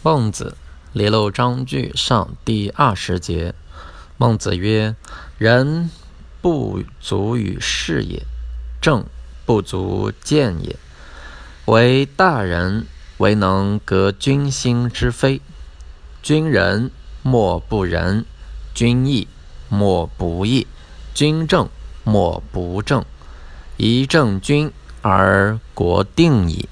孟子，离娄章句上第二十节。孟子曰：“人不足与事也，政不足见也。为大人，唯能革君心之非。君仁莫不仁，君义莫不义，君正莫不正。一正君而国定矣。”